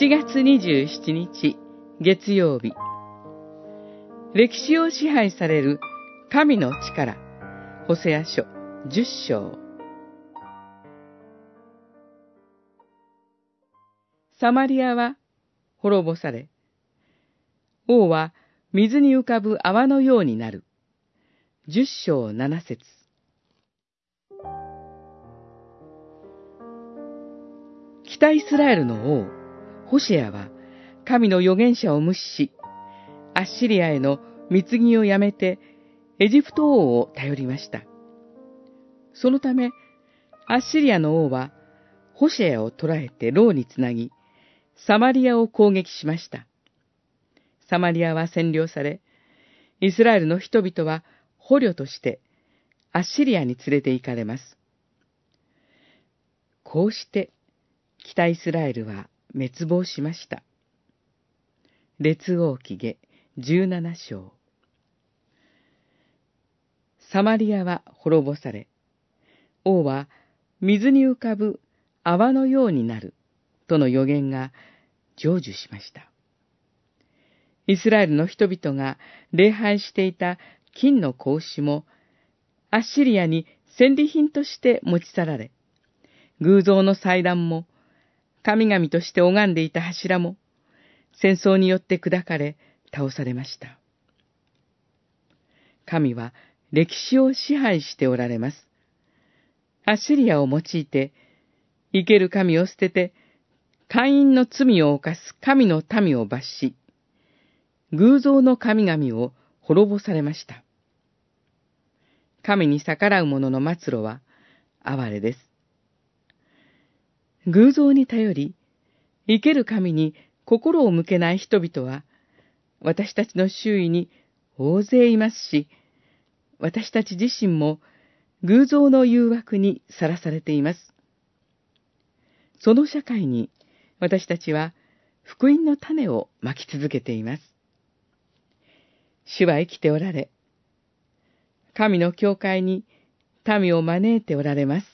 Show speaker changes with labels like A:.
A: 7月27日月曜日。歴史を支配される神の力。ホセア書10章。サマリアは滅ぼされ王は水に浮かぶ泡のようになる。10章7節。北イスラエルの王ホシェアは神の預言者を無視し、アッシリアへの貢ぎをやめてエジプト王を頼りました。そのため、アッシリアの王はホシェアを捕らえて牢につなぎ、サマリアを攻撃しました。サマリアは占領され、イスラエルの人々は捕虜としてアッシリアに連れて行かれます。こうして北イスラエルは滅亡しました。列王記下十七章。サマリアは滅ぼされ、王は水に浮かぶ泡のようになるとの予言が成就しました。イスラエルの人々が礼拝していた金の格子も、アッシリアに戦利品として持ち去られ、偶像の祭壇も神々として拝んでいた柱も、戦争によって砕かれ、倒されました。神は歴史を支配しておられます。アッシリアを用いて、生ける神を捨てて、会員の罪を犯す神の民を罰し、偶像の神々を滅ぼされました。神に逆らう者の末路は哀れです。偶像に頼り、生ける神に心を向けない人々は、私たちの周囲に大勢いますし、私たち自身も偶像の誘惑にさらされています。その社会に私たちは福音の種をまき続けています。主は生きておられ、神の教会に民を招いておられます。